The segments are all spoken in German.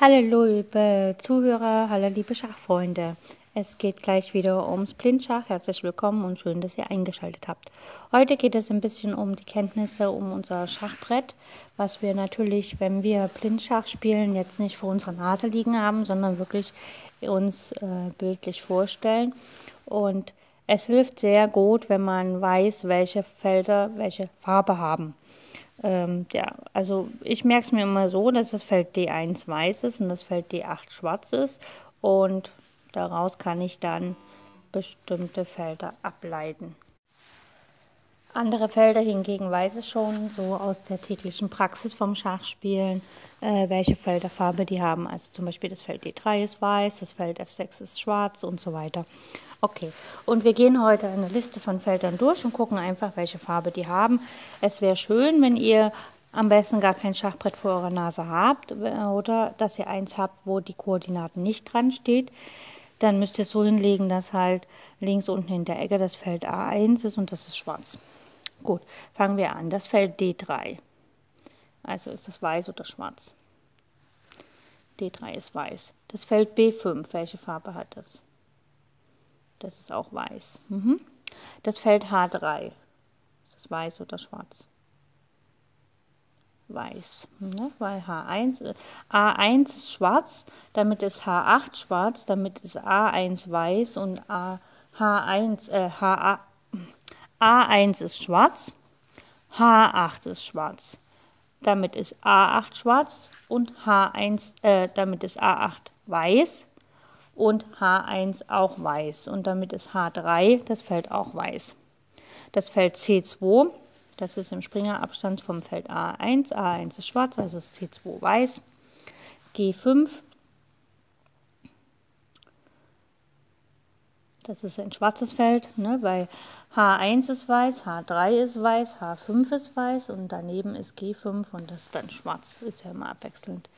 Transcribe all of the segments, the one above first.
Hallo liebe Zuhörer, hallo liebe Schachfreunde. Es geht gleich wieder ums Blindschach. Herzlich willkommen und schön, dass ihr eingeschaltet habt. Heute geht es ein bisschen um die Kenntnisse um unser Schachbrett, was wir natürlich, wenn wir Blindschach spielen, jetzt nicht vor unserer Nase liegen haben, sondern wirklich uns äh, bildlich vorstellen. Und es hilft sehr gut, wenn man weiß, welche Felder welche Farbe haben. Ähm, ja, also ich merke es mir immer so, dass das Feld D1 weiß ist und das Feld D8 schwarz ist und daraus kann ich dann bestimmte Felder ableiten. Andere Felder hingegen weiß ich schon so aus der täglichen Praxis vom Schachspielen, äh, welche Felderfarbe die haben. Also zum Beispiel das Feld D3 ist weiß, das Feld F6 ist schwarz und so weiter. Okay, und wir gehen heute eine Liste von Feldern durch und gucken einfach, welche Farbe die haben. Es wäre schön, wenn ihr am besten gar kein Schachbrett vor eurer Nase habt oder dass ihr eins habt, wo die Koordinaten nicht dran steht. Dann müsst ihr es so hinlegen, dass halt links unten in der Ecke das Feld A1 ist und das ist schwarz. Gut, fangen wir an. Das Feld D3. Also ist das weiß oder schwarz. D3 ist weiß. Das Feld B5, welche Farbe hat das? Das ist auch weiß. Mhm. Das Feld H3. Ist das weiß oder schwarz? Weiß. Ne? Weil H1, äh, A1 ist schwarz, damit ist H8 schwarz, damit ist A1 weiß und A, H1, äh, HA, A1 ist schwarz, H8 ist schwarz. Damit ist A8 schwarz und H1, äh, damit ist A8 weiß und H1 auch weiß und damit ist H3 das Feld auch weiß. Das Feld C2, das ist im Springerabstand vom Feld A1, A1 ist schwarz, also ist C2 weiß. G5, das ist ein schwarzes Feld, ne, weil H1 ist weiß, H3 ist weiß, H5 ist weiß und daneben ist G5 und das ist dann schwarz, ist ja immer abwechselnd.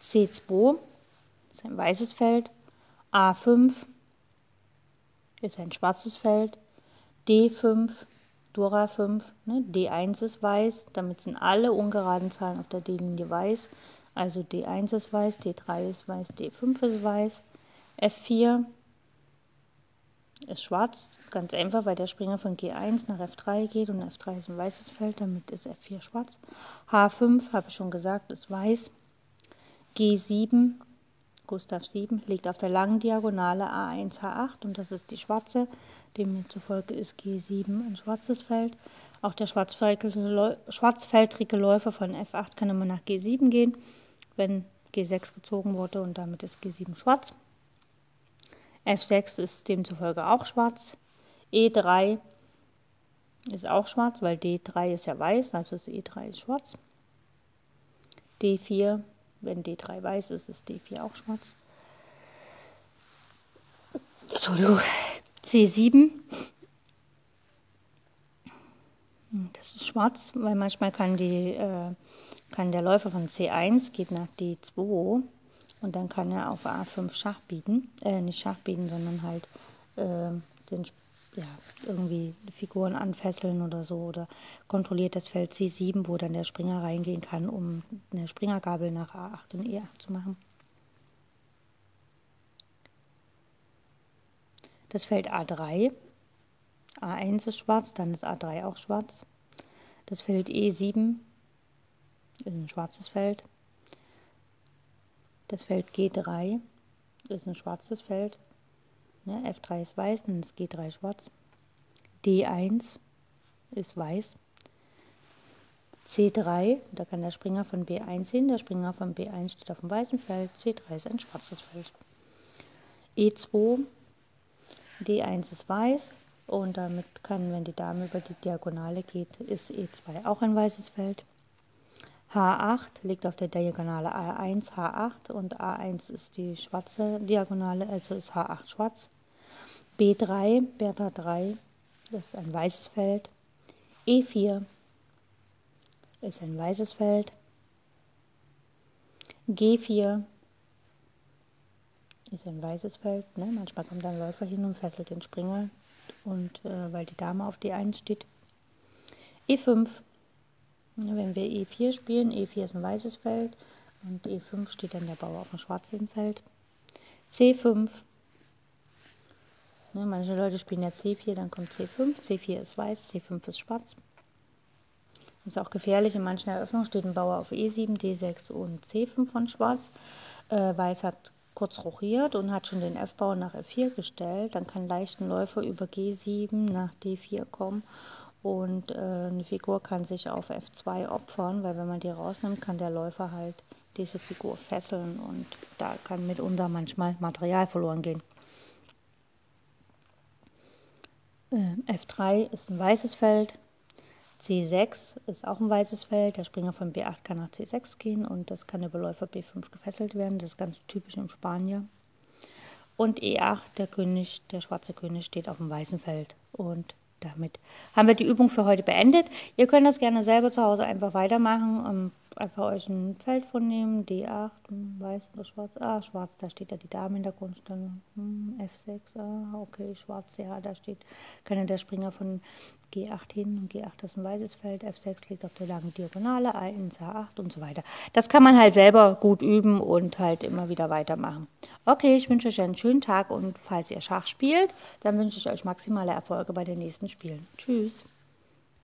C2 ist ein weißes Feld, A5 ist ein schwarzes Feld, D5, Dora 5, ne, D1 ist weiß, damit sind alle ungeraden Zahlen auf der D-Linie weiß, also D1 ist weiß, D3 ist weiß, D5 ist weiß, F4 ist schwarz, ganz einfach, weil der Springer von G1 nach F3 geht und F3 ist ein weißes Feld, damit ist F4 schwarz. H5, habe ich schon gesagt, ist weiß. G7 Gustav 7 liegt auf der langen Diagonale A1, H8 und das ist die schwarze. Demzufolge ist G7 ein schwarzes Feld. Auch der schwarzfeldrige Läufer von F8 kann immer nach G7 gehen, wenn G6 gezogen wurde und damit ist G7 schwarz. F6 ist demzufolge auch schwarz. E3 ist auch schwarz, weil D3 ist ja weiß, also ist E3 ist schwarz. D4 wenn D3 weiß ist, ist D4 auch schwarz. Entschuldigung. C7. Das ist schwarz, weil manchmal kann, die, äh, kann der Läufer von C1 geht nach D2 und dann kann er auf A5 Schach bieten. Äh, nicht Schach bieten, sondern halt äh, den ja, irgendwie Figuren anfesseln oder so oder kontrolliert das Feld C7, wo dann der Springer reingehen kann, um eine Springergabel nach A8 und E8 zu machen. Das Feld A3, A1 ist schwarz, dann ist A3 auch schwarz. Das Feld E7 ist ein schwarzes Feld. Das Feld G3 ist ein schwarzes Feld. Ne, F3 ist weiß, dann ist G3 schwarz. D1 ist weiß. C3, da kann der Springer von B1 hin, der Springer von B1 steht auf dem weißen Feld, C3 ist ein schwarzes Feld. E2, D1 ist weiß und damit kann, wenn die Dame über die Diagonale geht, ist E2 auch ein weißes Feld. H8 liegt auf der Diagonale A1, H8 und A1 ist die schwarze Diagonale, also ist H8 schwarz. B3, Bertha 3, das ist ein weißes Feld. E4 ist ein weißes Feld. G4 ist ein weißes Feld. Ne? Manchmal kommt ein Läufer hin und fesselt den Springer, und äh, weil die Dame auf D1 steht. E5 wenn wir E4 spielen, E4 ist ein weißes Feld, Und E5 steht dann der Bauer auf dem schwarzen Feld. C5. Ne, manche Leute spielen ja C4, dann kommt C5. C4 ist weiß, C5 ist schwarz. Ist auch gefährlich. In manchen Eröffnungen steht ein Bauer auf E7, D6 und C5 von Schwarz. Äh, weiß hat kurz rochiert und hat schon den F-Bauer nach F4 gestellt. Dann kann leicht ein Läufer über G7 nach D4 kommen und äh, eine Figur kann sich auf F2 opfern, weil wenn man die rausnimmt, kann der Läufer halt diese Figur fesseln und da kann mitunter manchmal Material verloren gehen. Äh, F3 ist ein weißes Feld, C6 ist auch ein weißes Feld, der Springer von B8 kann nach C6 gehen und das kann über Läufer B5 gefesselt werden, das ist ganz typisch im Spanier. Und E8, der König, der schwarze König steht auf dem weißen Feld und damit haben wir die Übung für heute beendet. Ihr könnt das gerne selber zu Hause einfach weitermachen einfach euch ein Feld vornehmen, D8, hm, weiß oder schwarz, ah, schwarz, da steht ja die Dame in der Grundstellung, hm, F6, ah, okay, schwarz, ja, da steht, kann der Springer von G8 hin und G8 ist ein weißes Feld, F6 liegt auf der langen Diagonale, A1, A8 und so weiter. Das kann man halt selber gut üben und halt immer wieder weitermachen. Okay, ich wünsche euch einen schönen Tag und falls ihr Schach spielt, dann wünsche ich euch maximale Erfolge bei den nächsten Spielen. Tschüss.